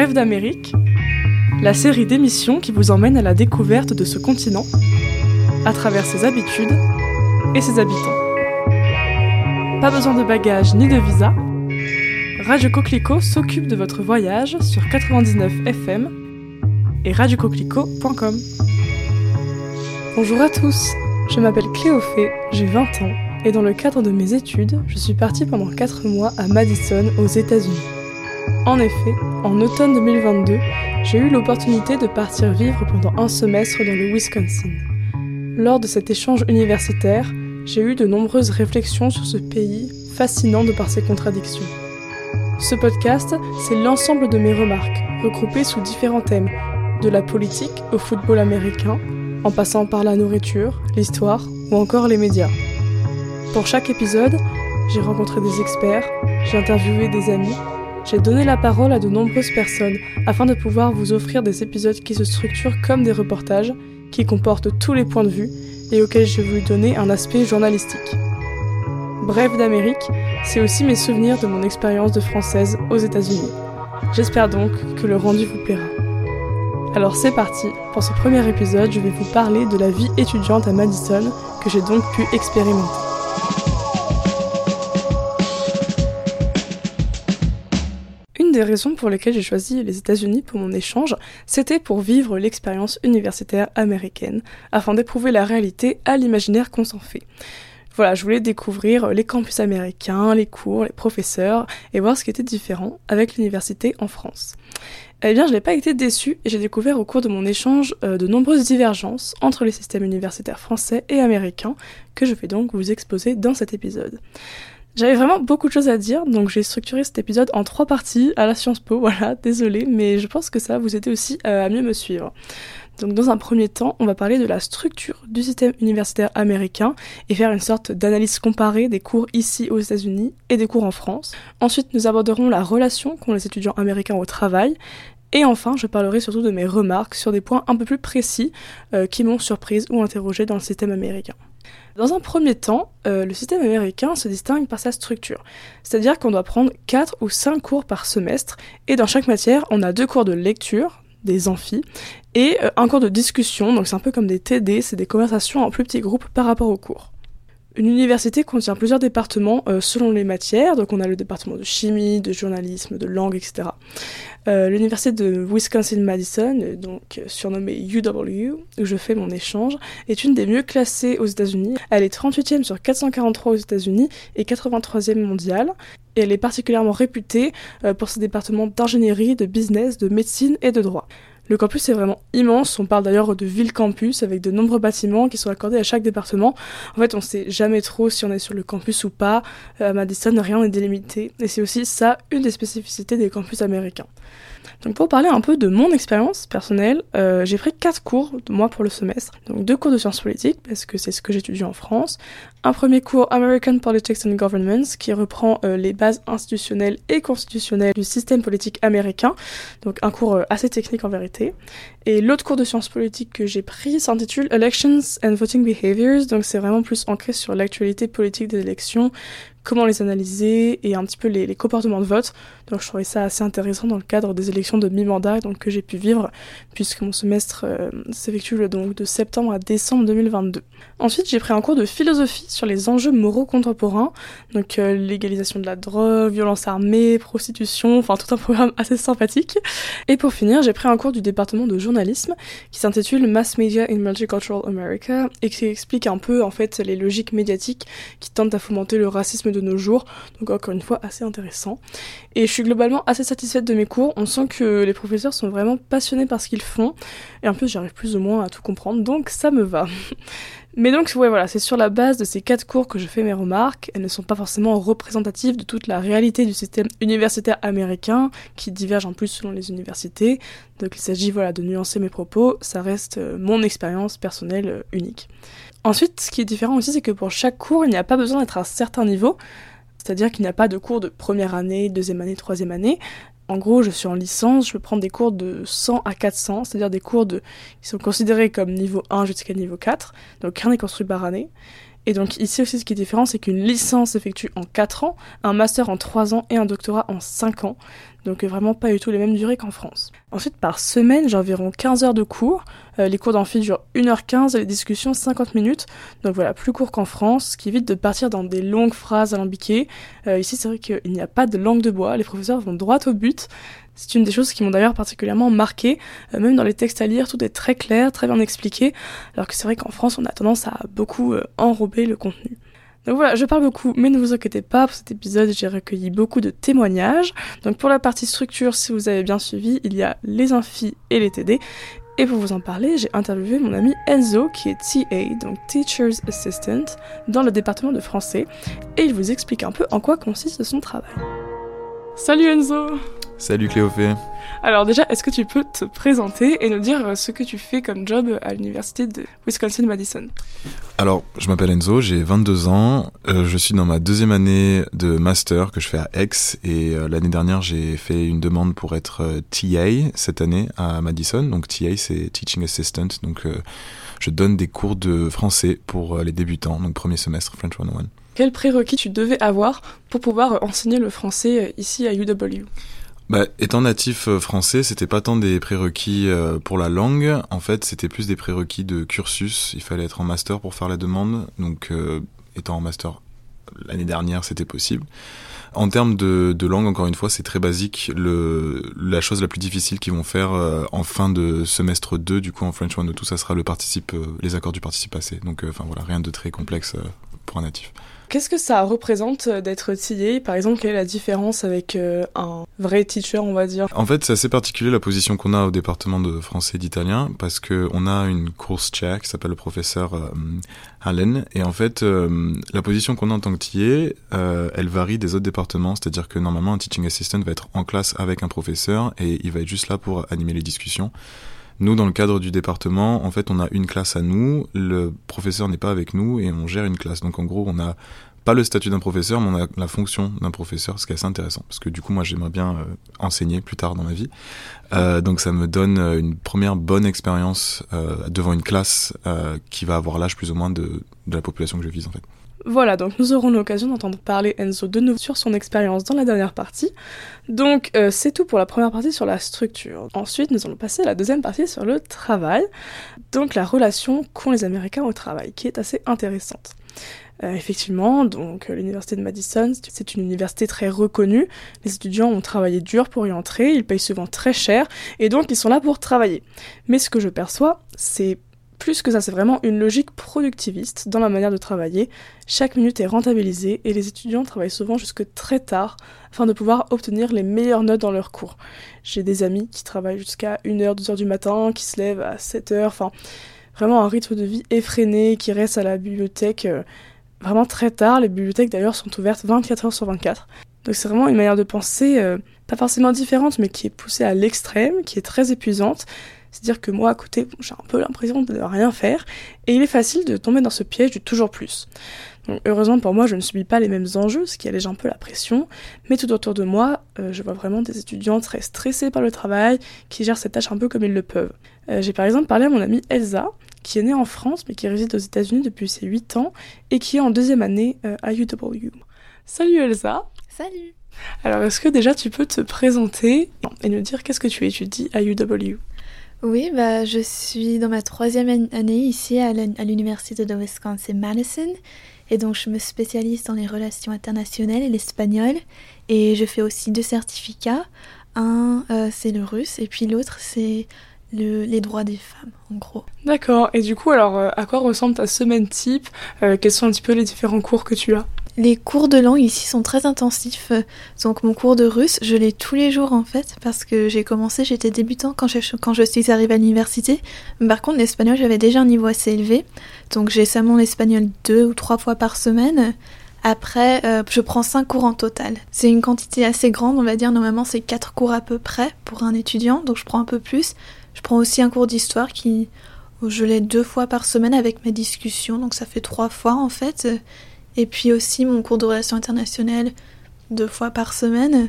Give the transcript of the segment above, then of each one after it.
Rêve d'Amérique, la série d'émissions qui vous emmène à la découverte de ce continent, à travers ses habitudes et ses habitants. Pas besoin de bagages ni de visa, Radio Coquelicot s'occupe de votre voyage sur 99 FM et radiocoquelicot.com. Bonjour à tous, je m'appelle Cléophée, j'ai 20 ans et dans le cadre de mes études, je suis partie pendant 4 mois à Madison aux États-Unis. En effet, en automne 2022, j'ai eu l'opportunité de partir vivre pendant un semestre dans le Wisconsin. Lors de cet échange universitaire, j'ai eu de nombreuses réflexions sur ce pays fascinant de par ses contradictions. Ce podcast, c'est l'ensemble de mes remarques, regroupées sous différents thèmes, de la politique au football américain, en passant par la nourriture, l'histoire ou encore les médias. Pour chaque épisode, j'ai rencontré des experts, j'ai interviewé des amis j'ai donné la parole à de nombreuses personnes afin de pouvoir vous offrir des épisodes qui se structurent comme des reportages, qui comportent tous les points de vue et auxquels je veux donner un aspect journalistique. Bref d'Amérique, c'est aussi mes souvenirs de mon expérience de française aux États-Unis. J'espère donc que le rendu vous plaira. Alors c'est parti, pour ce premier épisode, je vais vous parler de la vie étudiante à Madison que j'ai donc pu expérimenter. Des raisons pour lesquelles j'ai choisi les États-Unis pour mon échange, c'était pour vivre l'expérience universitaire américaine, afin d'éprouver la réalité à l'imaginaire qu'on s'en fait. Voilà, je voulais découvrir les campus américains, les cours, les professeurs, et voir ce qui était différent avec l'université en France. Eh bien, je n'ai pas été déçue et j'ai découvert au cours de mon échange euh, de nombreuses divergences entre les systèmes universitaires français et américains que je vais donc vous exposer dans cet épisode. J'avais vraiment beaucoup de choses à dire, donc j'ai structuré cet épisode en trois parties à la Sciences Po, voilà, désolé, mais je pense que ça va vous aider aussi euh, à mieux me suivre. Donc dans un premier temps, on va parler de la structure du système universitaire américain et faire une sorte d'analyse comparée des cours ici aux États-Unis et des cours en France. Ensuite, nous aborderons la relation qu'ont les étudiants américains au travail. Et enfin, je parlerai surtout de mes remarques sur des points un peu plus précis euh, qui m'ont surprise ou interrogé dans le système américain. Dans un premier temps, euh, le système américain se distingue par sa structure. C'est-à-dire qu'on doit prendre 4 ou 5 cours par semestre, et dans chaque matière, on a deux cours de lecture, des amphis, et euh, un cours de discussion, donc c'est un peu comme des TD, c'est des conversations en plus petits groupes par rapport aux cours. Une université contient plusieurs départements euh, selon les matières, donc on a le département de chimie, de journalisme, de langue, etc. Euh, l'université de Wisconsin-Madison, donc surnommée UW, où je fais mon échange, est une des mieux classées aux États-Unis. Elle est 38e sur 443 aux États-Unis et 83e mondiale. Elle est particulièrement réputée euh, pour ses départements d'ingénierie, de business, de médecine et de droit. Le campus est vraiment immense, on parle d'ailleurs de ville campus avec de nombreux bâtiments qui sont accordés à chaque département. En fait, on sait jamais trop si on est sur le campus ou pas. À Madison, rien n'est délimité et c'est aussi ça une des spécificités des campus américains. Donc pour parler un peu de mon expérience personnelle, euh, j'ai pris quatre cours moi pour le semestre. Donc deux cours de sciences politiques parce que c'est ce que j'étudie en France. Un premier cours American Politics and Governments qui reprend euh, les bases institutionnelles et constitutionnelles du système politique américain. Donc un cours euh, assez technique en vérité. Et l'autre cours de sciences politiques que j'ai pris s'intitule Elections and Voting Behaviors. Donc c'est vraiment plus ancré sur l'actualité politique des élections, comment les analyser et un petit peu les, comportements de vote. Donc je trouvais ça assez intéressant dans le cadre des élections de mi-mandat que j'ai pu vivre puisque mon semestre euh, s'effectue donc de septembre à décembre 2022. Ensuite j'ai pris un cours de philosophie sur les enjeux moraux contemporains, donc euh, légalisation de la drogue, violence armée, prostitution, enfin tout un programme assez sympathique. Et pour finir j'ai pris un cours du département de journalisme qui s'intitule Mass Media in Multicultural America et qui explique un peu en fait les logiques médiatiques qui tentent à fomenter le racisme de nos jours. Donc encore une fois, assez intéressant. Et je suis globalement assez satisfaite de mes cours. On sent que les professeurs sont vraiment passionnés par ce qu'ils font. Et en plus, j'arrive plus ou moins à tout comprendre, donc ça me va. Mais donc, ouais, voilà, c'est sur la base de ces quatre cours que je fais mes remarques. Elles ne sont pas forcément représentatives de toute la réalité du système universitaire américain, qui diverge en plus selon les universités. Donc, il s'agit, voilà, de nuancer mes propos. Ça reste euh, mon expérience personnelle euh, unique. Ensuite, ce qui est différent aussi, c'est que pour chaque cours, il n'y a pas besoin d'être à un certain niveau. C'est-à-dire qu'il n'y a pas de cours de première année, deuxième année, troisième année. En gros, je suis en licence, je peux prendre des cours de 100 à 400, c'est-à-dire des cours de, qui sont considérés comme niveau 1 jusqu'à niveau 4. Donc rien n'est construit par année. Et donc ici aussi, ce qui est différent, c'est qu'une licence s'effectue en 4 ans, un master en 3 ans et un doctorat en 5 ans. donc vraiment pas du tout les mêmes durées qu'en France. Ensuite, par semaine, j'ai environ 15 heures de cours. les cours d'amphi durent 1h15 et les discussions 50 minutes. Donc voilà, plus court qu'en France, ce qui évite de partir dans des longues phrases alambiquées. ici, c'est vrai qu'il n'y a pas de langue de bois, les professeurs vont droit au but. C'est une des choses qui m'ont d'ailleurs particulièrement marqué. Euh, même dans les textes à lire, tout est très clair, très bien expliqué, alors que c'est vrai qu'en France, on a tendance à beaucoup euh, enrober le contenu. Donc voilà, je parle beaucoup, mais ne vous inquiétez pas, pour cet épisode, j'ai recueilli beaucoup de témoignages. Donc pour la partie structure, si vous avez bien suivi, il y a les infis et les TD. Et pour vous en parler, j'ai interviewé mon ami Enzo, qui est TA, donc Teacher's Assistant, dans le département de français, et il vous explique un peu en quoi consiste son travail. Salut Enzo Salut Cléophée. Alors déjà, est-ce que tu peux te présenter et nous dire ce que tu fais comme job à l'université de Wisconsin-Madison Alors, je m'appelle Enzo, j'ai 22 ans, euh, je suis dans ma deuxième année de master que je fais à Aix et euh, l'année dernière j'ai fait une demande pour être euh, TA cette année à Madison. Donc TA c'est Teaching Assistant, donc je donne des cours de français pour les débutants, donc premier semestre French 101. Quels prérequis tu devais avoir pour pouvoir enseigner le français ici à UW bah, étant natif euh, français, c'était pas tant des prérequis euh, pour la langue. En fait, c'était plus des prérequis de cursus. Il fallait être en master pour faire la demande. Donc, euh, étant en master l'année dernière, c'était possible. En termes de, de, langue, encore une fois, c'est très basique. Le, la chose la plus difficile qu'ils vont faire en fin de semestre 2, du coup en French 102, ça sera le participe, les accords du participe passé. Donc, enfin voilà, rien de très complexe pour un natif. Qu'est-ce que ça représente euh, d'être TA Par exemple, quelle est la différence avec euh, un vrai teacher, on va dire? En fait, c'est assez particulier la position qu'on a au département de français et d'italien parce que on a une course chair qui s'appelle le professeur euh, Allen et en fait, la position qu'on a en tant que TA, elle varie des autres départements. C'est-à-dire que normalement, un teaching assistant va être en classe avec un professeur et il va être juste là pour animer les discussions. Nous, dans le cadre du département, en fait, on a une classe à nous, le professeur n'est pas avec nous et on gère une classe. Donc en gros, on a pas le statut d'un professeur, mais on a la fonction d'un professeur, ce qui est assez intéressant, parce que du coup, moi, j'aimerais bien euh, enseigner plus tard dans ma vie. Euh, donc ça me donne euh, une première bonne expérience devant une classe qui va avoir l'âge plus ou moins de, de la population que je vise, en fait. Voilà, donc nous aurons l'occasion d'entendre parler Enzo de nouveau sur son expérience dans la dernière partie. Donc euh, c'est tout pour la première partie sur la structure. Ensuite, nous allons passer à la deuxième partie sur le travail, donc la relation qu'ont les Américains au travail, qui est assez intéressante. Euh, effectivement, donc l'université de Madison, c'est une université très reconnue. Les étudiants ont travaillé dur pour y entrer, ils payent souvent très cher, et donc ils sont là pour travailler. Mais ce que je perçois, c'est plus que ça, c'est vraiment une logique productiviste dans la manière de travailler. Chaque minute est rentabilisée et les étudiants travaillent souvent jusque très tard afin de pouvoir obtenir les meilleures notes dans leurs cours. J'ai des amis qui travaillent jusqu'à 1h, 2h du matin, qui se lèvent à 7h, enfin vraiment un rythme de vie effréné, qui reste à la bibliothèque euh, vraiment très tard. Les bibliothèques d'ailleurs sont ouvertes 24 h sur 24. Donc c'est vraiment une manière de penser euh, pas forcément différente, mais qui est poussée à l'extrême, qui est très épuisante. C'est-à-dire que moi, à côté, j'ai un peu l'impression de ne rien faire, et il est facile de tomber dans ce piège du toujours plus. Donc, heureusement pour moi, je ne subis pas les mêmes enjeux, ce qui allège un peu la pression, mais tout autour de moi, euh, je vois vraiment des étudiants très stressés par le travail, qui gèrent cette tâche un peu comme ils le peuvent. Euh, j'ai par exemple parlé à mon amie Elsa, qui est née en France, mais qui réside aux États-Unis depuis ses 8 ans, et qui est en deuxième année euh, à UW. Salut Elsa Salut Alors, est-ce que déjà tu peux te présenter et nous dire qu'est-ce que tu étudies à UW oui, bah, je suis dans ma troisième année ici à l'université de Wisconsin-Madison. Et donc, je me spécialise dans les relations internationales et l'espagnol. Et je fais aussi deux certificats. Un, euh, c'est le russe, et puis l'autre, c'est les droits des femmes, en gros. D'accord. Et du coup, alors, euh, à quoi ressemble ta semaine type? Euh, Quels sont un petit peu les différents cours que tu as? Les cours de langue ici sont très intensifs. Donc mon cours de russe, je l'ai tous les jours en fait, parce que j'ai commencé, j'étais débutant quand je, suis arrivée à l'université. Par contre, l'espagnol, j'avais déjà un niveau assez élevé. Donc j'ai seulement l'espagnol deux ou trois fois par semaine. Après, euh, je prends cinq cours en total. C'est une quantité assez grande, on va dire. Normalement, c'est quatre cours à peu près pour un étudiant, donc je prends un peu plus. Je prends aussi un cours d'histoire qui, je l'ai deux fois par semaine avec mes discussions, donc ça fait trois fois en fait. Et puis aussi mon cours de relations internationales deux fois par semaine.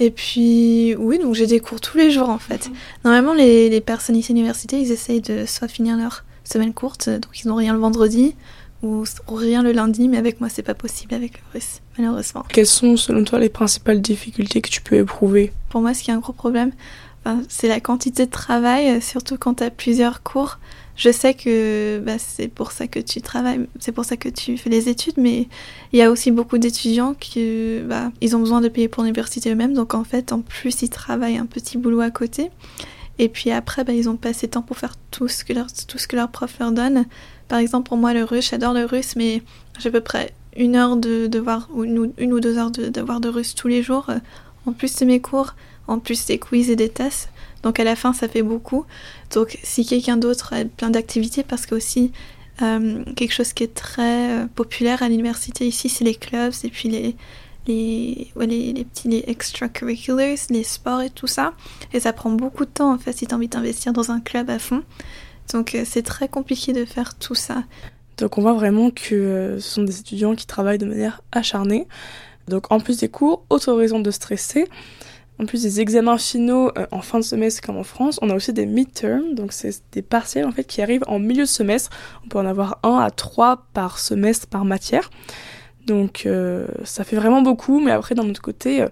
Et puis, oui, donc j'ai des cours tous les jours en fait. Mhm. Normalement, les, les, personnes ici à l'université, ils essayent de soit finir leur semaine courte, donc ils n'ont rien le vendredi, ou rien le lundi, mais avec moi, c'est pas possible avec le russe, malheureusement. Quelles sont, selon toi, les principales difficultés que tu peux éprouver? Pour moi, ce qui est un gros problème, c'est la quantité de travail, surtout quand tu as plusieurs cours. Je sais que bah, c'est pour ça que tu travailles, c'est pour ça que tu fais les études, mais il y a aussi beaucoup d'étudiants qui bah, ils ont besoin de payer pour l'université eux-mêmes, donc en fait, en plus, ils travaillent un petit boulot à côté. Et puis après, bah, ils ont pas assez de temps pour faire tout ce que leur, tout leur prof leur donne. Par exemple, pour moi, le russe, j'adore le russe, mais j'ai à peu près une heure de devoir, ou une, ou deux heures de devoir de russe tous les jours, en plus de mes cours, en plus des quiz et des tests. Donc à la fin, ça fait beaucoup. Donc si quelqu'un d'autre a plein d'activités, parce que aussi euh, quelque chose qui est très euh, populaire à l'université ici, c'est les clubs et puis les, les, les, petits les extracurriculars, les sports et tout ça. Et ça prend beaucoup de temps en fait si tu as envie d'investir dans un club à fond. Donc euh, c'est très compliqué de faire tout ça. Donc on voit vraiment que ce sont des étudiants qui travaillent de manière acharnée. Donc en plus des cours, autre raison de stresser. En plus des examens finaux euh, en fin de semestre comme en France, on a aussi des midterms, donc c'est des partiels en fait qui arrivent en milieu de semestre. On peut en avoir un à trois par semestre par matière. Donc euh, ça fait vraiment beaucoup, mais après d'un autre côté, euh,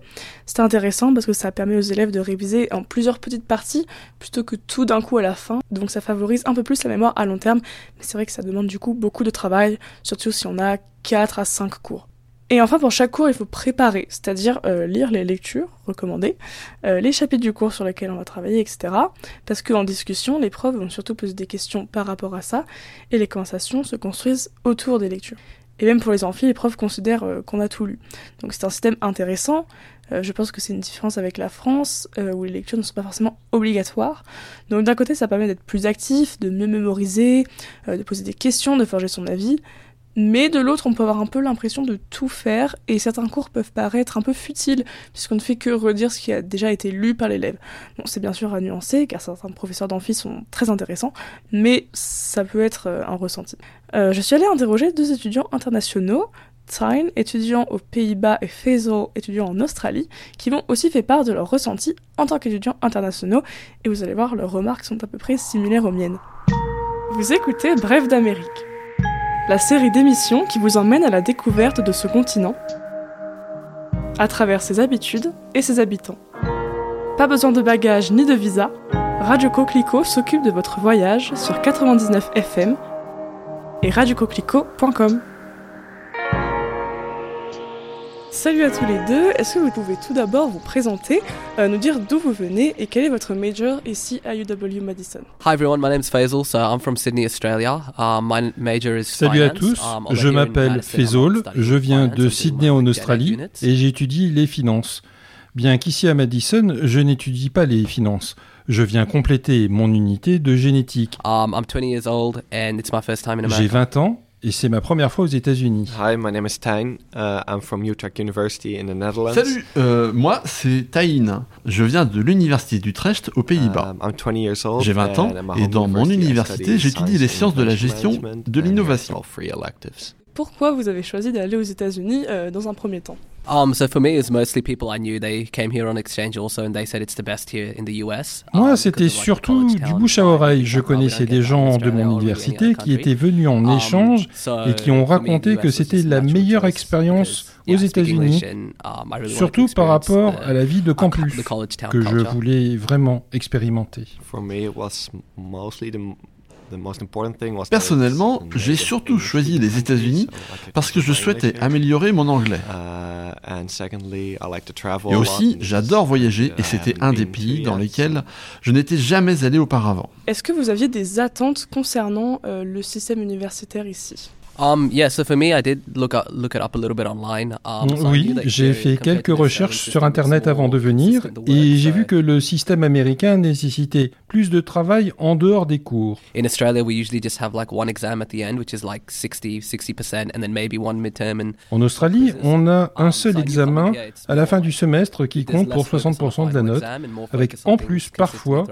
c'est intéressant parce que ça permet aux élèves de réviser en plusieurs petites parties plutôt que tout d'un coup à la fin. Donc ça favorise un peu plus la mémoire à long terme, mais c'est vrai que ça demande du coup beaucoup de travail, surtout si on a 4 à 5 cours. Et enfin, pour chaque cours, il faut préparer, c'est-à-dire euh, lire les lectures recommandées, euh, les chapitres du cours sur lesquels on va travailler, etc. Parce qu'en discussion, les profs vont surtout poser des questions par rapport à ça, et les conversations se construisent autour des lectures. Et même pour les amphis, les profs considèrent euh, qu'on a tout lu. Donc c'est un système intéressant. je pense que c'est une différence avec la France, où les lectures ne sont pas forcément obligatoires. Donc d'un côté, ça permet d'être plus actif, de mieux mémoriser, de poser des questions, de forger son avis. Mais de l'autre, on peut avoir un peu l'impression de tout faire et certains cours peuvent paraître un peu futiles puisqu'on ne fait que redire ce qui a déjà été lu par l'élève. Bon, c'est bien sûr à nuancer car certains professeurs d'amphi sont très intéressants, mais ça peut être euh, un ressenti. Euh, je suis allée interroger deux étudiants internationaux, Tyne, étudiant aux Pays-Bas, et Faisal, étudiant en Australie, qui m'ont aussi fait part de leurs ressentis en tant qu'étudiants internationaux et vous allez voir, leurs remarques sont à peu près similaires aux miennes. Vous écoutez Bref d'Amérique la série d'émissions qui vous emmène à la découverte de ce continent à travers ses habitudes et ses habitants. Pas besoin de bagages ni de visa, Radio Coquelicot s'occupe de votre voyage sur 99 FM et radiocoquelicot.com. Salut à tous les deux, est-ce que vous pouvez tout d'abord vous présenter, euh, nous dire d'où vous venez et quel est votre major ici à UW Madison? Hi everyone, my name is Faisal, so I'm from Sydney, Australia. Uh, my major is Salut à tous, um, je m'appelle Faisal, je viens de Sydney en Australie et j'étudie les finances. Bien qu'ici à Madison, je n'étudie pas les finances. Je viens compléter mon unité de génétique. Um, I'm 20 years old and it's my first time in America. J'ai 20 ans et c'est ma première fois aux États-Unis. Hi, my name is Tyne. Uh, I'm from Utrecht University in the Netherlands. Salut, euh, moi c'est Tyne. Je viens de l'université d'Utrecht aux Pays-Bas. Um, J'ai 20 ans et dans mon université, j'étudie les sciences de la gestion de l'innovation. Pourquoi vous avez choisi d'aller aux États-Unis euh, dans un premier temps? Um, so for me, it's mostly people I knew. They came here on exchange also, and they said it's the best here in the US. Moi, um, c'était surtout du bouche à oreille. Je connaissais des gens de mon université qui étaient venus en um, échange et qui ont raconté que c'était la meilleure expérience aux États-Unis, surtout par rapport à la vie de campus que je voulais vraiment expérimenter. Personnellement, j'ai surtout choisi les États-Unis parce que je souhaitais améliorer mon anglais. Et aussi, j'adore voyager et c'était un des pays dans lesquels je n'étais jamais allé auparavant. Est-ce que vous aviez des attentes concernant euh, le système universitaire ici? Oui, j'ai fait quelques recherches sur Internet avant de venir et j'ai vu que le système américain nécessitait plus de travail en dehors des cours. En Australie, on a un seul examen à la fin du semestre qui compte pour 60% de la note, avec en plus parfois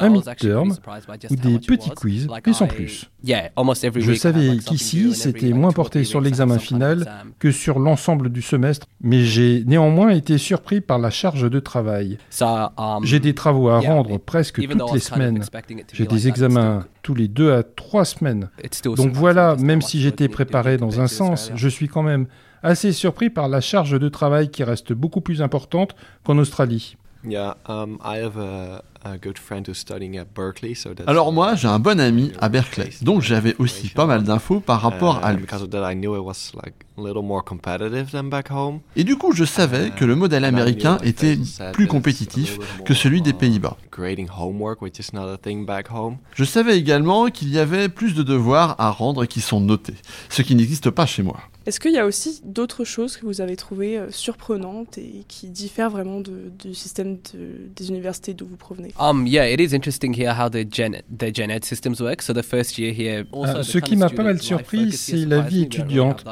un midterm ou des petits quiz, mais sans plus. Je savais qu'ici, c'était moins porté sur l'examen final que sur l'ensemble du semestre, mais j'ai néanmoins été surpris par la charge de travail. Um, j'ai des travaux à rendre presque toutes les semaines. J'ai des examens tous les deux à trois semaines. Donc voilà, même si j'étais préparé dans un sens, je suis quand même assez surpris par la charge de travail qui reste beaucoup plus importante qu'en Australie. Alors moi, j'ai un bon ami à Berkeley, donc j'avais aussi pas mal d'infos par rapport à lui. Et du coup, je savais que le modèle américain était plus compétitif que celui des Pays-Bas. Je savais également qu'il y avait plus de devoirs à rendre qui sont notés, ce qui n'existe pas chez moi. Est-ce qu'il y a aussi d'autres choses que vous avez trouvées euh, surprenantes et qui diffèrent vraiment de, du système de, des universités d'où vous provenez? Um, yeah, it is interesting here how the gen, the gen ed systems work. So the first year here. Ah, ce qui m'a pas mal surpris, c'est la vie étudiante,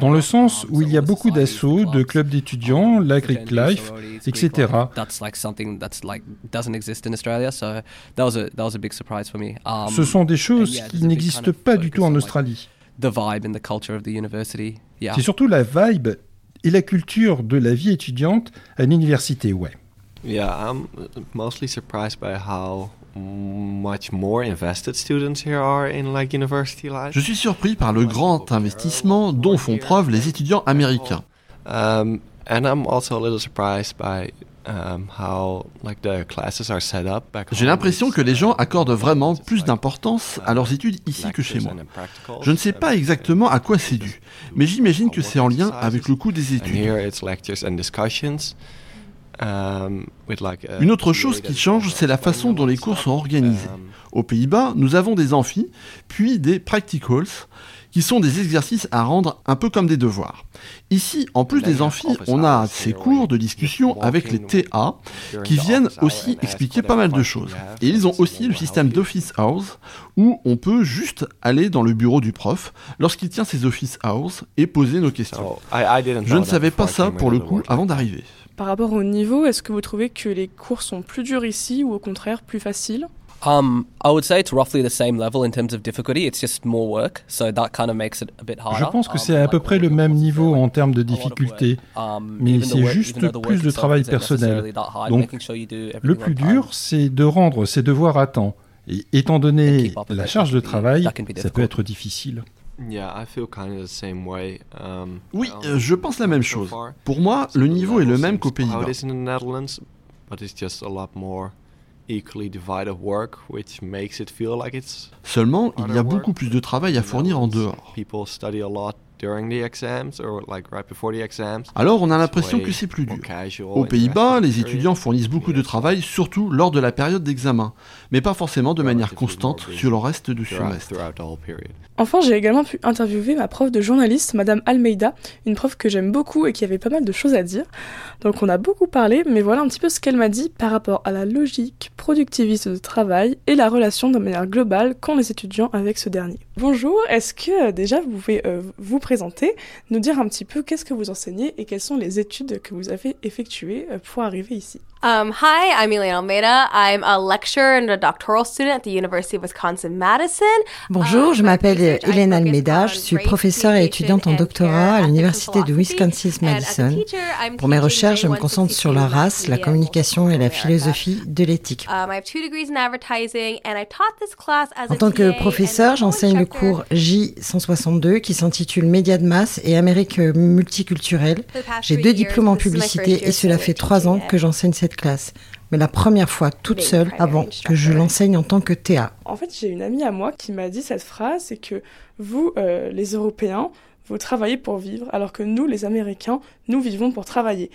dans le sens où il y a beaucoup d'assauts, de clubs d'étudiants, la Greek Life, etc. That's like something that's like doesn't exist in Australia. So that was a that was a big surprise for me. Um, Ce sont des choses qui n'existent pas du tout en Australie. The vibe and the culture of the university. Yeah. C'est surtout la vibe et la culture de la vie étudiante à l'université, ouais. Yeah, I'm mostly surprised by how much more invested students here are in like university life. Je suis surpris par le grand investissement dont font preuve les étudiants américains. Um, and I'm also a little surprised by um, J'ai l'impression que les gens accordent vraiment plus d'importance à leurs études ici que chez moi. Je ne sais pas exactement à quoi c'est dû, mais j'imagine que c'est en lien avec le coût des études. Um, Une autre chose qui change, c'est la façon dont les cours sont organisés. Um, Aux Pays-Bas, nous avons des amphis, puis des practicals, qui sont des exercices à rendre un peu comme des devoirs. Ici, en plus des amphis, on a ces cours de discussion avec les TA, qui viennent aussi expliquer pas mal de choses. Et ils ont aussi le système d'office hours, où on peut juste aller dans le bureau du prof lorsqu'il tient ses office hours et poser nos questions. didn't Je ne savais pas ça pour le coup avant d'arriver. Par rapport au niveau, est-ce que vous trouvez que les cours sont plus durs ici ou au contraire plus faciles? Um, I would say it's roughly the same level in terms of difficulty. It's just more work, so that kind of makes it a bit harder. Je pense que Um, c'est à peu près le même the niveau en termes de difficulté. Um, mais c'est work- juste plus de travail personnel. Donc, Le plus on time. dur, c'est de rendre ses devoirs à temps. Et étant donné la charge de be- travail, ça peut être difficile. Yeah, I feel kind of the same way. Oui, je pense la même chose. Pour moi, le niveau est le même qu'aux Pays-Bas. Equally divided work, which makes it feel like it's Seulement, il y a beaucoup plus de travail à fournir en dehors. People study a lot during the exams or like right before the exams? Alors on a l'impression que c'est plus dur. Aux Pays-Bas, les étudiants fournissent beaucoup de travail, surtout lors de la période d'examen, mais pas forcément de manière constante sur le reste du semestre. Enfin, j'ai également pu interviewer ma prof de journaliste, Madame Almeida, une prof que j'aime beaucoup et qui avait pas mal de choses à dire. Donc on a beaucoup parlé, mais voilà un petit peu ce qu'elle m'a dit par rapport à la logique productiviste de travail et la relation de manière globale qu'ont les étudiants avec ce dernier. Bonjour, est-ce que euh, déjà vous pouvez euh, vous présenter, nous dire un petit peu qu'est-ce que vous enseignez et quelles sont les études que vous avez effectuées euh, pour arriver ici Um, hi, I'm Elaine Almeida. I'm a lecturer and a doctoral student at the University of Wisconsin-Madison. Bonjour, je m'appelle Hélène Almeida, je suis professeure et étudiante en doctorat à l'Université de Wisconsin-Madison. Pour mes recherches, je me concentre sur la race, la communication et la philosophie de l'éthique. Um, En tant que TA and professeur, a j'enseigne le cours J162 qui s'intitule Médias de masse et Amérique multiculturelle. J'ai deux diplômes en publicité et cela fait trois ans que j'enseigne cette classe. Mais la première fois toute seule avant que je l'enseigne en tant que TA. En fait, j'ai une amie à moi qui m'a dit cette phrase, c'est que vous, euh, les Européens, vous travaillez pour vivre, alors que nous, les Américains, nous vivons pour travailler.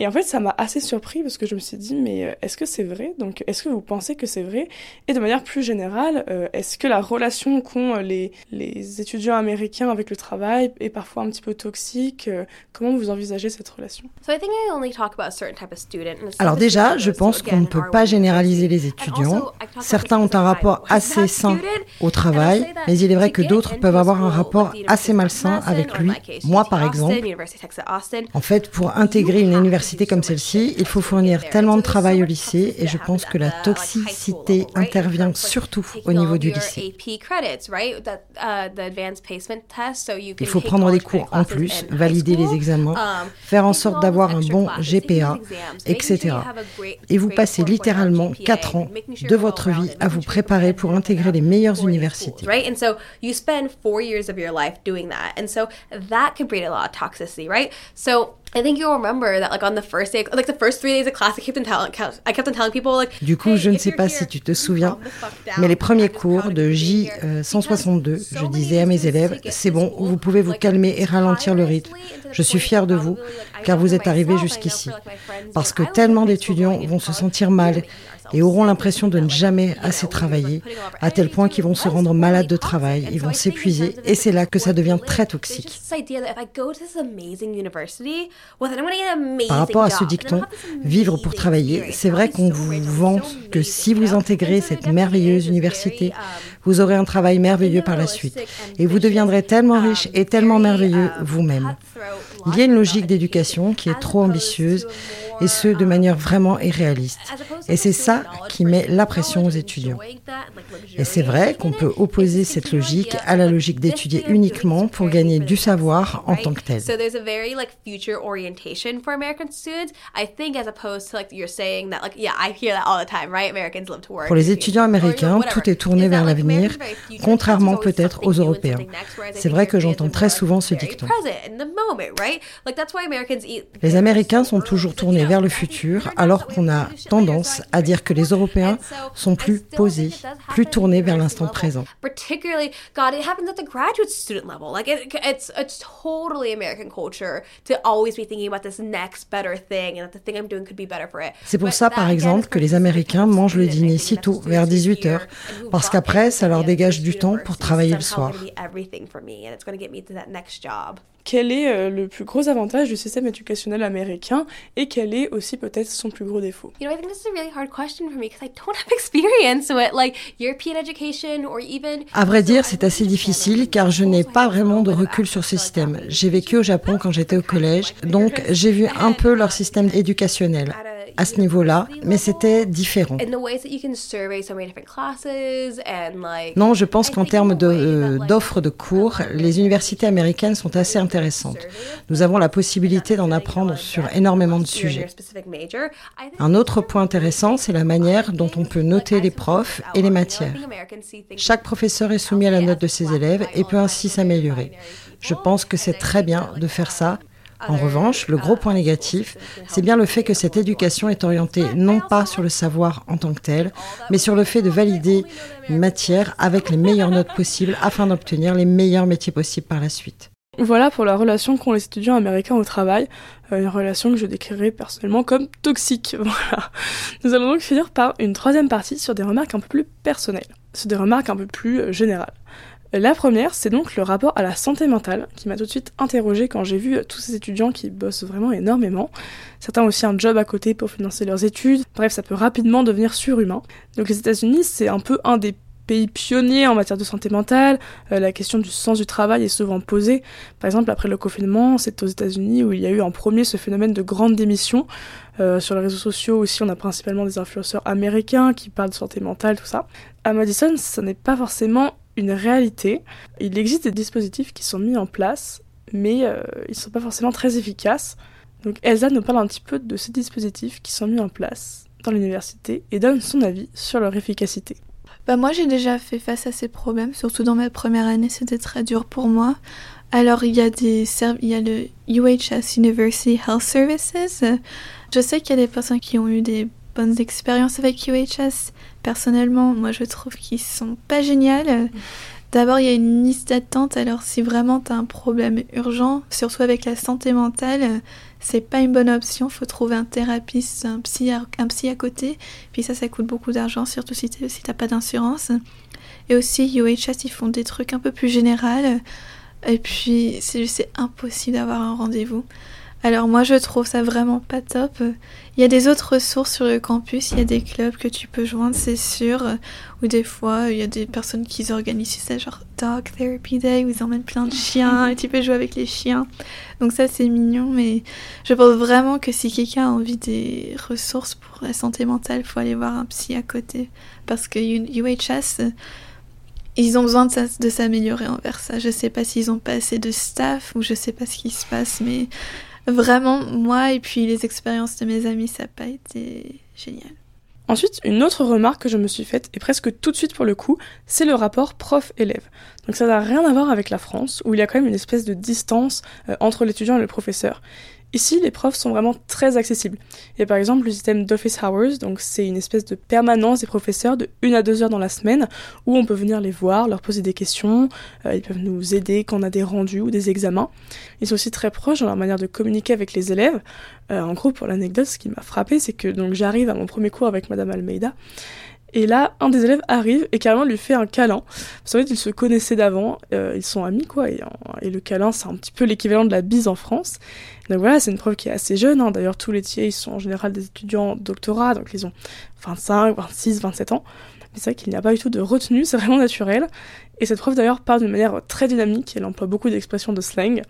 Et en fait, ça m'a assez surpris parce que je me suis dit, mais euh, est-ce que c'est vrai? Donc, est-ce que vous pensez que c'est vrai? Et de manière plus générale, euh, est-ce que la relation qu'ont euh, les, les étudiants américains avec le travail est parfois un petit peu toxique? Euh, Comment vous envisagez cette relation? So I think I only talk about a certain type of student, and it's Alors déjà, je students, pense so qu'on ne peut pas we généraliser les étudiants. Certains ont un rapport assez that sain au travail, mais il est vrai que d'autres peuvent avoir un rapport assez malsain avec lui. Moi, par exemple, en fait, pour intégrer une université comme celle-ci, il faut fournir tellement de travail au lycée et je pense que la toxicité intervient surtout au niveau du lycée. Il faut prendre des cours en plus, valider les examens, faire en sorte d'avoir un bon GPA, etc. Et vous passez littéralement 4 ans de votre vie à vous préparer pour intégrer les meilleures universités. Right? And so you spend four years of your life doing that. And so that could breed a lot of toxicity, right? So Du coup, je ne sais pas si tu te souviens, mais les premiers cours de J162, euh, je disais à mes élèves, c'est bon, vous pouvez vous calmer et ralentir le rythme. Je suis fière de vous, car vous êtes arrivés jusqu'ici. Parce que tellement d'étudiants vont se sentir mal et auront l'impression de ne jamais assez travailler, à tel point qu'ils vont se rendre malades de travail, ils vont s'épuiser, et c'est là que ça devient très toxique. Par rapport à ce dicton, vivre pour travailler, c'est vrai qu'on vous vante que si vous intégrez cette merveilleuse université, vous aurez un travail merveilleux par la suite, et vous deviendrez tellement riche et tellement merveilleux vous-même. Il y a une logique d'éducation qui est trop ambitieuse et ce, de manière vraiment irréaliste. Et c'est ça qui met la pression aux étudiants. Et c'est vrai qu'on peut opposer cette logique à la logique d'étudier uniquement pour gagner du savoir en tant que tel. Pour les étudiants américains, tout est tourné vers l'avenir, contrairement peut-être aux Européens. C'est vrai que j'entends très souvent ce dicton. Les Américains sont toujours tournés vers le futur, alors qu'on a tendance à dire que les Européens sont plus posés, plus tournés vers l'instant présent. C'est pour ça, par exemple, que les Américains mangent le dîner si tôt, vers 18h, parce qu'après, ça leur dégage du temps pour travailler le soir quel est euh, le plus gros avantage du système éducationnel américain et quel est aussi peut-être son plus gros défaut? À vrai dire, c'est assez difficile car je n'ai pas vraiment de recul sur ce système. J'ai vécu au Japon quand j'étais au collège, donc j'ai vu un peu leur système éducationnel à ce niveau-là, mais c'était différent. Non, je pense qu'en termes euh, d'offres de, cours, les universités américaines sont assez intéressantes. Nous avons la possibilité d'en apprendre sur énormément de sujets. Un autre point intéressant, c'est la manière dont on peut noter les profs et les matières. Chaque professeur est soumis à la note de ses élèves et peut ainsi s'améliorer. Je pense que c'est très bien de faire ça en revanche, le gros point négatif, c'est bien le fait que cette éducation est orientée non pas sur le savoir en tant que tel, mais sur le fait de valider une matière avec les meilleures notes possibles afin d'obtenir les meilleurs métiers possibles par la suite. Voilà pour la relation qu'ont les étudiants américains au travail, euh, une relation que je décrirais personnellement comme toxique. Voilà. Nous allons donc finir par une troisième partie sur des remarques un peu plus personnelles, sur des remarques un peu plus euh, générales. La première, c'est donc le rapport à la santé mentale, qui m'a tout de suite interrogée quand j'ai vu euh, tous ces étudiants qui bossent vraiment énormément. Certains ont aussi un job à côté pour financer leurs études. Bref, ça peut rapidement devenir surhumain. Donc les États-Unis, c'est un peu un des pays pionniers en matière de santé mentale. Euh, la question du sens du travail est souvent posée. Par exemple, après le confinement, c'est aux États-Unis où il y a eu en premier ce phénomène de grande démission. Euh, sur les réseaux sociaux aussi, on a principalement des influenceurs américains qui parlent de santé mentale, tout ça. À Madison, ce n'est pas forcément une réalité. Il existe des dispositifs qui sont mis en place, mais euh, ils ne sont pas forcément très efficaces. Donc Elsa nous parle un petit peu de ces dispositifs qui sont mis en place dans l'université et donne son avis sur leur efficacité. Bah moi j'ai déjà fait face à ces problèmes, surtout dans ma première année, c'était très dur pour moi. Alors il y a des il y a le UHS University Health Services. Je sais qu'il y a des personnes qui ont eu des bonnes expériences avec UHS. Personnellement, moi je trouve qu'ils sont pas géniaux. D'abord, il y a une liste d'attente, alors si vraiment tu as un problème urgent, surtout avec la santé mentale, c'est pas une bonne option. Faut trouver un thérapeute, un psy, à, un psy à côté. Puis ça, ça coûte beaucoup d'argent, surtout si, si t'as pas d'assurance. Et aussi, UHS, ils font des trucs un peu plus généraux. Et puis, c'est impossible d'avoir un rendez-vous. Alors moi je trouve ça vraiment pas top. Il y a des autres ressources sur le campus, il y a des clubs que tu peux joindre, c'est sûr. Ou des fois, il y a des personnes qui organisent ça, genre Dog Therapy Day, où ils emmènent plein de chiens et tu peux jouer avec les chiens. Donc ça c'est mignon, mais je pense vraiment que si quelqu'un a envie des ressources pour la santé mentale, il faut aller voir un psy à côté. Parce que UHS, ils ont besoin de, s'améliorer envers ça. Je sais pas s'ils ont pas assez de staff ou je sais pas ce qui se passe, mais Vraiment, moi et puis les expériences de mes amis, ça n'a pas été génial. Ensuite, une autre remarque que je me suis faite, et presque tout de suite pour le coup, c'est le rapport prof-élève. Donc ça n'a rien à voir avec la France, où il y a quand même une espèce de distance euh, entre l'étudiant et le professeur. Ici, les profs sont vraiment très accessibles. A par exemple le système d'office hours, donc c'est une espèce de permanence des professeurs de 1 à 2 heures dans la semaine où on peut venir les voir, leur poser des questions, euh, ils peuvent nous aider quand on a des rendus ou des examens. Ils sont aussi très proches dans leur manière de communiquer avec les élèves. Euh, en gros, pour l'anecdote, ce qui m'a frappé, c'est que donc j'arrive à mon premier cours avec Madame Almeida. Et là, un des élèves arrive et carrément lui fait un câlin. Parce qu'en fait, ils se connaissaient d'avant, euh, ils sont amis quoi, et, le câlin, c'est un petit peu l'équivalent de la bise en France. Donc voilà, c'est une preuve qui est assez jeune. Hein. D'ailleurs, tous les tiers, ils sont en général des étudiants doctorat, donc ils ont 25, 26, 27 ans. Mais c'est vrai qu'il n'y a pas du tout de retenue, c'est vraiment naturel. Et cette preuve d'ailleurs parle d'une manière très dynamique, elle emploie beaucoup d'expressions de slang.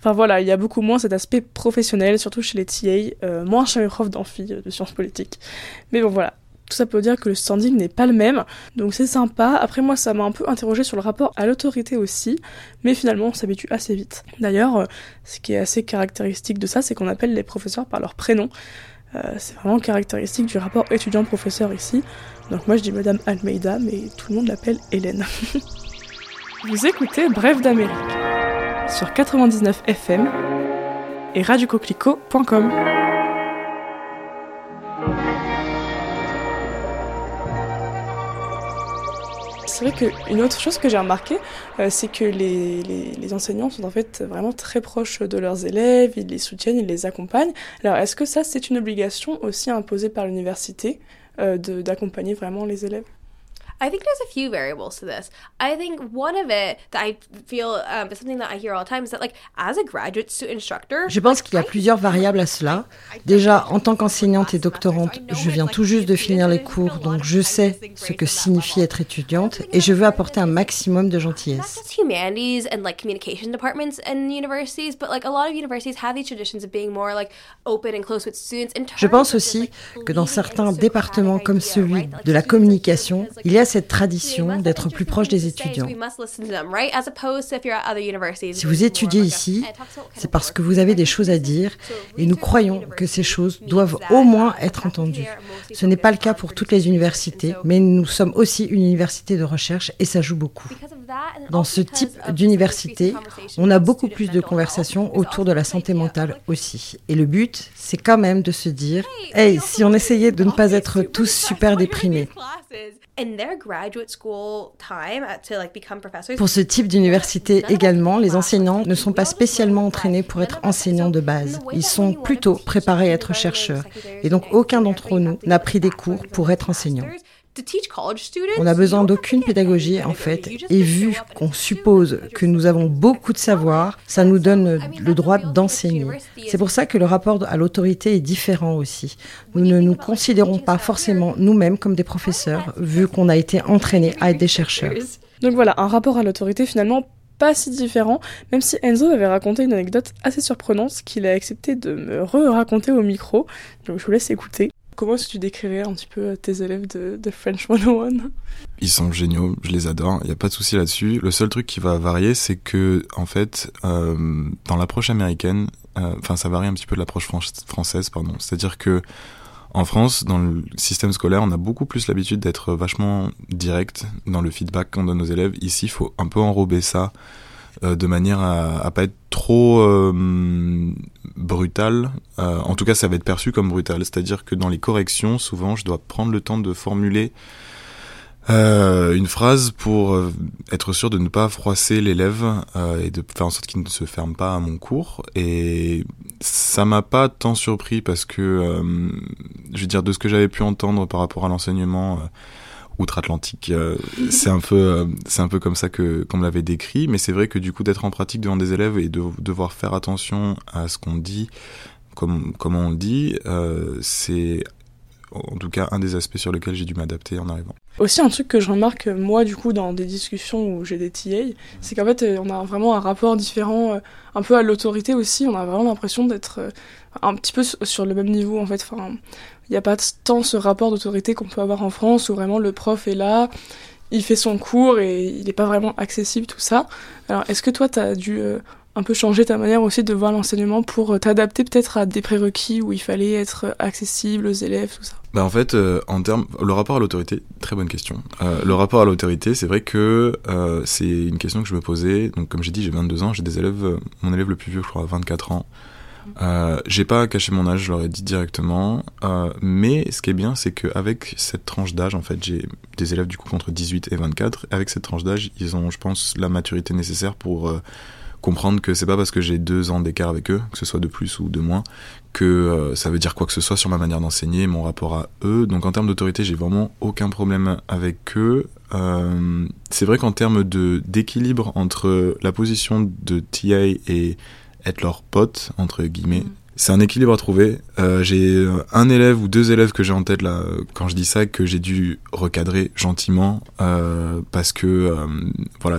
Enfin voilà, il y a beaucoup moins cet aspect professionnel, surtout chez les TA, euh, moins chez les profs d'amphi euh, de sciences politiques. Mais bon voilà, tout ça peut dire que le standing n'est pas le même, donc c'est sympa. Après moi, ça m'a un peu interrogé sur le rapport à l'autorité aussi, mais finalement on s'habitue assez vite. D'ailleurs, euh, ce qui est assez caractéristique de ça, c'est qu'on appelle les professeurs par leur prénom. Euh, c'est vraiment caractéristique du rapport étudiant-professeur ici. Donc moi je dis Madame Almeida, mais tout le monde l'appelle Hélène. Vous écoutez Bref d'Amérique sur 99 FM et radiococlico.com. c'est vrai qu'une autre chose que j'ai remarqué, euh, c'est que les, enseignants sont en fait vraiment très proches de leurs élèves, ils les soutiennent, ils les accompagnent. Alors est-ce que ça c'est une obligation aussi imposée par l'université euh, d'accompagner vraiment les élèves? I think there's a few variables to this. I think one of it that I feel um, is something that I hear all the time is that like as a graduate student instructor. Je pense qu'il y a plusieurs variables à cela. Déjà, en tant qu'enseignante et doctorante, je viens tout juste de finir les cours, donc je sais ce que signifie être étudiante et je veux apporter un maximum de gentillesse. humanities and like communication departments in universities, but like a lot of universities have these traditions of being more like open and close with students. Je pense aussi que dans certains départements comme celui de la communication, il y a cette tradition d'être plus proche des étudiants. Si vous étudiez ici, c'est parce que vous avez des choses à dire et nous croyons que ces choses doivent au moins être entendues. Ce n'est pas le cas pour toutes les universités, mais nous sommes aussi une université de recherche et ça joue beaucoup. Dans ce type d'université, on a beaucoup plus de conversations autour de la santé mentale aussi. Et le but, c'est quand même de se dire, hey, si on essayait de ne pas être tous super déprimés. Pour ce type d'université également, les enseignants ne sont pas spécialement entraînés pour être enseignants de base. Ils sont plutôt préparés à être chercheurs. Et donc aucun d'entre nous n'a pris des cours pour être enseignant. On n'a besoin d'aucune pédagogie en fait, et vu qu'on suppose que nous avons beaucoup de savoir, ça nous donne le droit d'enseigner. C'est pour ça que le rapport à l'autorité est différent aussi. Nous ne nous considérons pas forcément nous-mêmes comme des professeurs, vu qu'on a été entraînés à être des chercheurs. Donc voilà, un rapport à l'autorité finalement pas si différent, même si Enzo avait raconté une anecdote assez surprenante qu'il a accepté de me re-raconter au micro. Donc je vous laisse écouter. Comment est-ce que tu décrirais un petit peu tes élèves de, French 101 Ils sont géniaux, je les adore, il n'y a pas de souci là-dessus. Le seul truc qui va varier, c'est que, en fait, euh, dans l'approche américaine, euh, enfin, ça varie un petit peu de l'approche française, pardon. C'est-à-dire que, en France, dans le système scolaire, on a beaucoup plus l'habitude d'être vachement direct dans le feedback qu'on donne aux élèves. Ici, il faut un peu enrober ça euh, de manière à, à pas être trop euh, brutal. Euh, en tout cas, ça va être perçu comme brutal. C'est-à-dire que dans les corrections, souvent, je dois prendre le temps de formuler euh, une phrase pour euh, être sûr de ne pas froisser l'élève et de faire en sorte qu'il ne se ferme pas à mon cours. Et ça m'a pas tant surpris parce que, je veux dire, de ce que j'avais pu entendre par rapport à l'enseignement outre-Atlantique. Euh, c'est un peu, euh, c'est un peu comme ça que qu'on me l'avait décrit. Mais c'est vrai que du coup d'être en pratique devant des élèves et de devoir faire attention à ce qu'on dit, comme comment on le dit, euh, c'est en tout cas un des aspects sur lesquels j'ai dû m'adapter en arrivant. Aussi un truc que je remarque moi du coup dans des discussions où j'ai des TA, c'est qu'en fait on a vraiment un rapport différent, un peu à l'autorité aussi. On a vraiment l'impression d'être un petit peu sur le même niveau en fait. Il n'y a pas tant ce rapport d'autorité qu'on peut avoir en France où vraiment le prof est là, il fait son cours et il n'est pas vraiment accessible, tout ça. Alors, est-ce que toi, tu as dû euh, un peu changer ta manière aussi de voir l'enseignement pour euh, t'adapter peut-être à des prérequis où il fallait être accessible aux élèves, tout ça? Bah en fait, euh, en termes, le rapport à l'autorité, très bonne question. le rapport à l'autorité, c'est vrai que c'est une question que je me posais. Donc, comme j'ai dit, j'ai 22 ans, j'ai des élèves, mon élève le plus vieux, je crois, a 24 ans. Euh, j'ai pas caché mon âge, je leur ai dit directement. Euh, mais ce qui est bien, c'est qu'avec cette tranche d'âge, en fait, j'ai des élèves du coup entre 18 et 24. Avec cette tranche d'âge, ils ont, je pense, la maturité nécessaire pour euh, comprendre que c'est pas parce que j'ai deux ans d'écart avec eux, que ce soit de plus ou de moins, que euh, ça veut dire quoi que ce soit sur ma manière d'enseigner, mon rapport à eux. Donc en termes d'autorité, j'ai vraiment aucun problème avec eux. Euh, c'est vrai qu'en termes d'équilibre entre la position de TA et être leur pote entre guillemets, mm. c'est un équilibre à trouver. Euh, j'ai un élève ou deux élèves que j'ai en tête là quand je dis ça que j'ai dû recadrer gentiment euh, parce que euh, voilà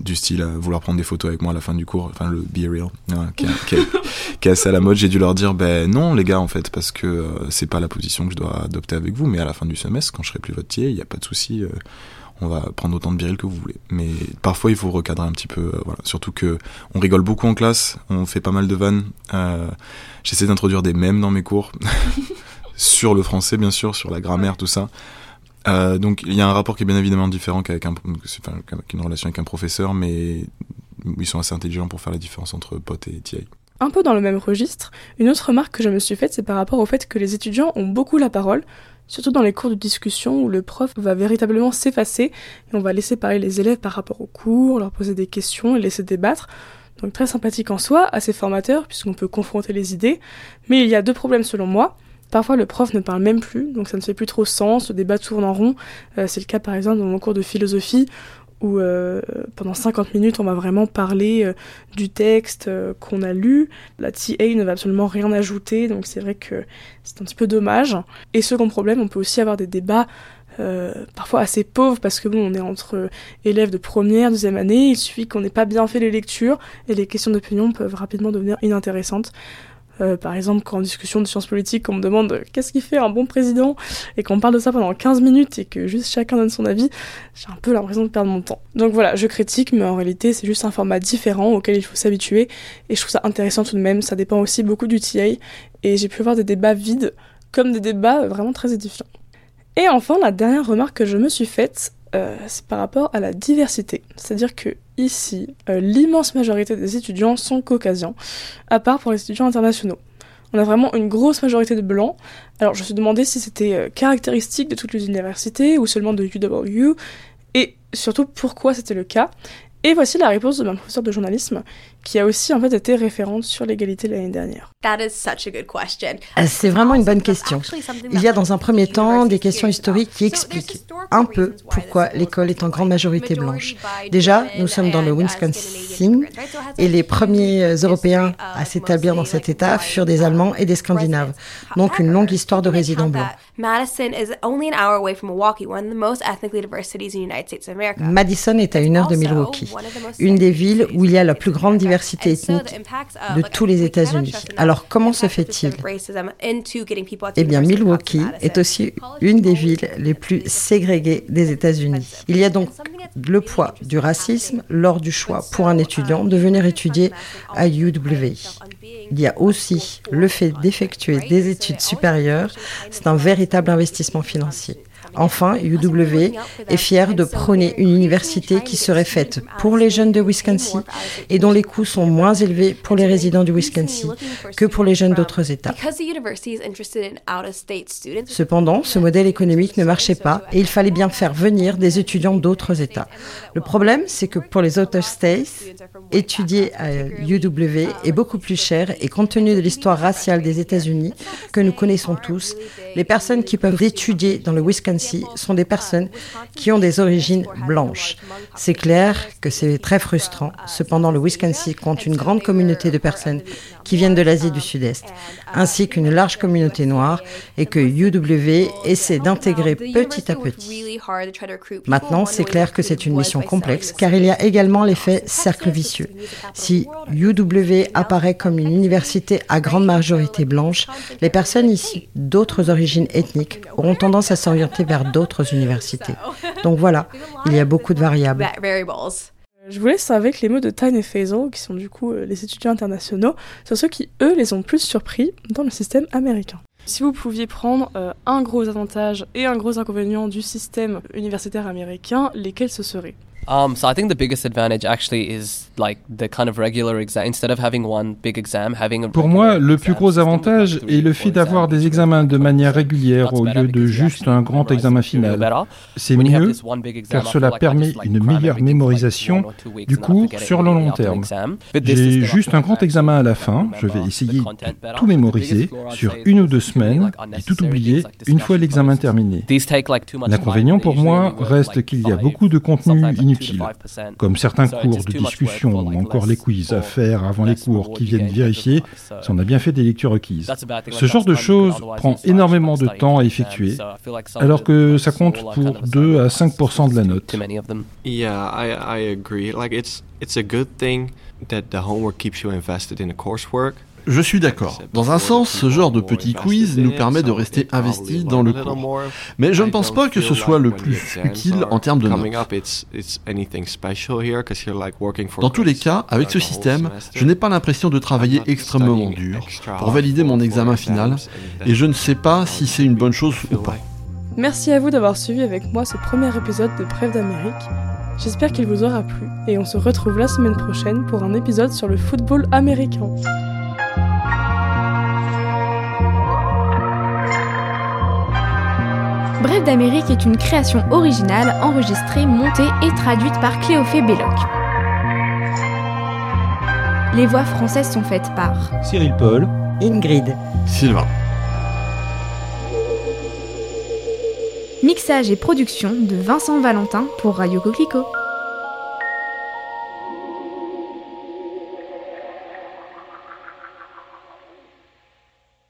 du style à vouloir prendre des photos avec moi à la fin du cours, enfin le be real, hein, qui, est, assez à la mode. J'ai dû leur dire, ben non les gars en fait, parce que euh, c'est pas la position que je dois adopter avec vous, mais à la fin du semestre, quand je serai plus votre il n'y a pas de souci. Euh, on va prendre autant de biril que vous voulez. Mais parfois, il faut recadrer un petit peu. Euh, voilà. Surtout que on rigole beaucoup en classe, on fait pas mal de vannes. J'essaie d'introduire des mèmes dans mes cours. sur le français, bien sûr, sur la grammaire, tout ça. Euh, donc il y a un rapport qui est bien évidemment différent qu'avec un, enfin, une relation avec un professeur, mais ils sont assez intelligents pour faire la différence entre pote et TI. Un peu dans le même registre, une autre remarque que je me suis faite, c'est par rapport au fait que les étudiants ont beaucoup la parole, surtout dans les cours de discussion où le prof va véritablement s'effacer et on va laisser parler les élèves par rapport au cours, leur poser des questions et laisser débattre. Donc très sympathique en soi, assez formateur puisqu'on peut confronter les idées, mais il y a deux problèmes selon moi. Parfois, le prof ne parle même plus, donc ça ne fait plus trop sens, le débat tourne en rond. Euh, c'est le cas, par exemple, dans mon cours de philosophie, où euh, pendant 50 minutes, on va vraiment parler euh, du texte qu'on a lu. La TA ne va absolument rien ajouter, donc c'est vrai que c'est un petit peu dommage. Et second problème, on peut aussi avoir des débats parfois assez pauvres parce que bon, on est entre élèves de première, deuxième année, il suffit qu'on n'ait pas bien fait les lectures et les questions d'opinion peuvent rapidement devenir inintéressantes. Euh, par exemple, quand en discussion de sciences politiques, on me demande qu'est-ce qui fait un bon président et qu'on parle de ça pendant 15 minutes et que juste chacun donne son avis, j'ai un peu l'impression de perdre mon temps. Donc voilà, je critique, mais en réalité, c'est juste un format différent auquel il faut s'habituer et je trouve ça intéressant tout de même. Ça dépend aussi beaucoup du TA et j'ai pu avoir des débats vides comme des débats vraiment très édifiants. Et enfin, la dernière remarque que je me suis faite, euh, c'est par rapport à la diversité. C'est-à-dire que ici, euh, l'immense majorité des étudiants sont caucasiens, à part pour les étudiants internationaux. On a vraiment une grosse majorité de blancs. Alors je me suis demandé si c'était euh, caractéristique de toutes les universités ou seulement de UW, et surtout pourquoi c'était le cas. Et voici la réponse de ma professeure de journalisme, qui a aussi en fait été référente sur l'égalité l'année dernière. Euh, c'est vraiment une bonne question. Il y a dans un premier temps des questions historiques qui expliquent un peu pourquoi l'école est en grande majorité blanche. Déjà, nous sommes dans le Wisconsin et les premiers euh, Européens à s'établir dans cet État furent des Allemands et des Scandinaves, donc une longue histoire de résidents blancs. Madison est à une heure de Milwaukee, une des villes où il y a la plus grande diversité ethnique de tous les États-Unis. Alors comment se fait-il Eh bien, Milwaukee est aussi une des villes les plus ségrégées des États-Unis. Il y a donc le poids du racisme lors du choix pour un étudiant de venir étudier à UW. Il y a aussi le fait d'effectuer des études supérieures. C'est un véritable investissement financier. Enfin, UW est fier de prôner une université qui serait faite pour les jeunes de Wisconsin et dont les coûts sont moins élevés pour les résidents du Wisconsin que pour les jeunes d'autres États. Cependant, ce modèle économique ne marchait pas et il fallait bien faire venir des étudiants d'autres États. Le problème, c'est que pour les Outer States, étudier à UW est beaucoup plus cher et compte tenu de l'histoire raciale des États-Unis que nous connaissons tous, les personnes qui peuvent étudier dans le Wisconsin sont des personnes qui ont des origines blanches. C'est clair que c'est très frustrant. Cependant, le Wisconsin compte une grande communauté de personnes qui viennent de l'Asie du Sud-Est, ainsi qu'une large communauté noire, et que UW essaie d'intégrer petit à petit. Maintenant, c'est clair que c'est une mission complexe, car il y a également l'effet cercle vicieux. Si UW apparaît comme une université à grande majorité blanche, les personnes ici d'autres origines ethniques auront tendance à s'orienter vers d'autres universités. Donc voilà, il y a beaucoup de variables. Je vous laisse avec les mots de Tyne et Faisal, qui sont du coup euh, les étudiants internationaux, sur ceux qui, eux, les ont plus surpris dans le système américain. Si vous pouviez prendre euh, un gros avantage et un gros inconvénient du système universitaire américain, lesquels ce seraient Um, so I think the biggest advantage actually is like the kind of regular exam. Instead of having one big exam, having a Pour moi, le plus gros avantage est le fait d'avoir des examens de manière régulière au lieu de juste un grand examen final. C'est mieux car cela permet une meilleure mémorisation du cours sur le long terme. J'ai juste un grand examen à la fin. Je vais essayer de tout mémoriser sur une ou deux semaines et tout oublier une fois l'examen terminé. L'inconvénient pour moi reste qu'il y a beaucoup de contenu inutile comme certains cours de discussion ou encore les quiz à faire avant les cours qui viennent vérifier si on a bien fait des lectures requises. Ce genre de choses prend énormément de temps à effectuer, alors que ça compte pour 2 à 5% de la note. Yeah, I, I agree. Like it's it's a good thing that the homework keeps you invested in the coursework. Je suis d'accord. Dans un sens, ce genre de petit quiz nous permet de rester investi dans le cours. Mais je ne pense pas que ce soit le plus utile en termes de notes. Dans tous les cas, avec ce système, je n'ai pas l'impression de travailler extrêmement dur pour valider mon examen final et je ne sais pas si c'est une bonne chose ou pas. Merci à vous d'avoir suivi avec moi ce premier épisode de Brève d'Amérique. J'espère qu'il vous aura plu et on se retrouve la semaine prochaine pour un épisode sur le football américain. Bref d'Amérique est une création originale enregistrée, montée et traduite par Cléophée Belloc. Les voix françaises sont faites par Cyril Paul, Ingrid, Sylvain. Mixage et production de Vincent Valentin pour Radio Coquelicot.